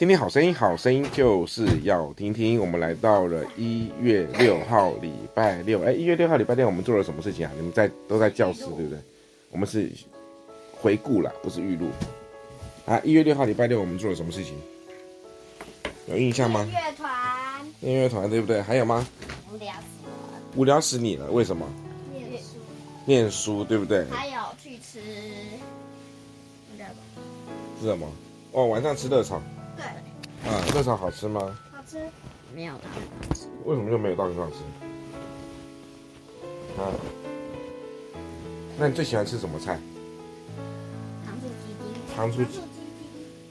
听听好声音，好声音就是要听听。我们来到了一月六号礼拜六，哎，一月六号礼拜六我们做了什么事情啊？你们在都在教室对不对？我们是回顾啦，不是预录。啊，一月六号礼拜六我们做了什么事情？有印象吗？乐团，音乐团对不对？还有吗？无聊死了。无聊死你了？为什么？念书。念书对不对？还有去吃？是什么？哦，晚上吃热炒。对。啊，热炒好吃吗？好吃。没有大很好吃。为什么又没有大很好吃？啊？那你最喜欢吃什么菜？糖醋鸡丁。糖醋鸡丁。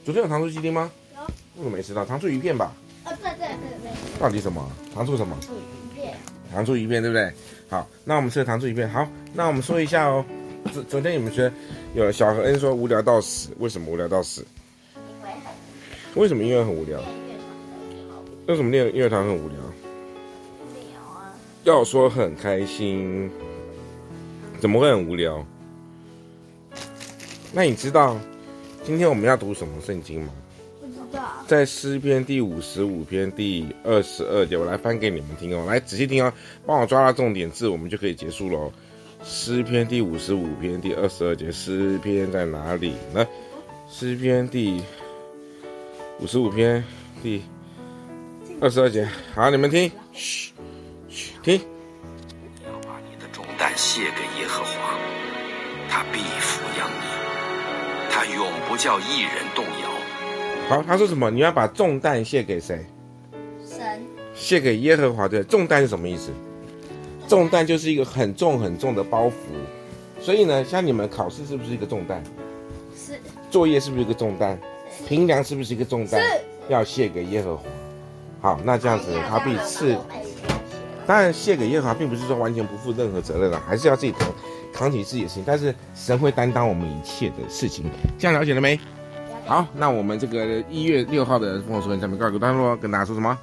昨天有糖醋鸡丁吗？有。为什么没吃到糖醋鱼片吧？呃，对对对对。到底什么？糖醋什么？糖醋鱼片。糖醋鱼片对不对？好，那我们吃了糖醋鱼片。好，那我们说一下哦。昨昨天你们觉得有小何恩说无聊到死，为什么无聊到死？因为什么音乐很无聊？为什么练音乐团很无聊？无聊啊。要说很开心，怎么会很无聊？那你知道今天我们要读什么圣经吗？不知道在诗篇第五十五篇第二十二节，我来翻给你们听哦，来仔细听哦，帮我抓到重点字，我们就可以结束喽。诗篇第五十五篇第二十二节，诗篇在哪里呢？诗篇第五十五篇第二十二节，好，你们听，嘘，嘘，听。要把你的重担卸给耶和华，他必抚养你，他永不叫一人动摇。好，他说什么？你要把重担卸给谁？神。卸给耶和华。对，重担是什么意思？重担就是一个很重很重的包袱。所以呢，像你们考试是不是一个重担？是。作业是不是一个重担？平凉是不是一个重担？要谢给耶和华。好，那这样子他必赐。当然，谢给耶和华并不是说完全不负任何责任了，还是要自己扛扛起自己的事情。但是神会担当我们一切的事情。这样了解了没？好，那我们这个一月六号的丰禾硕恩上面告一个段落，跟大家说什么？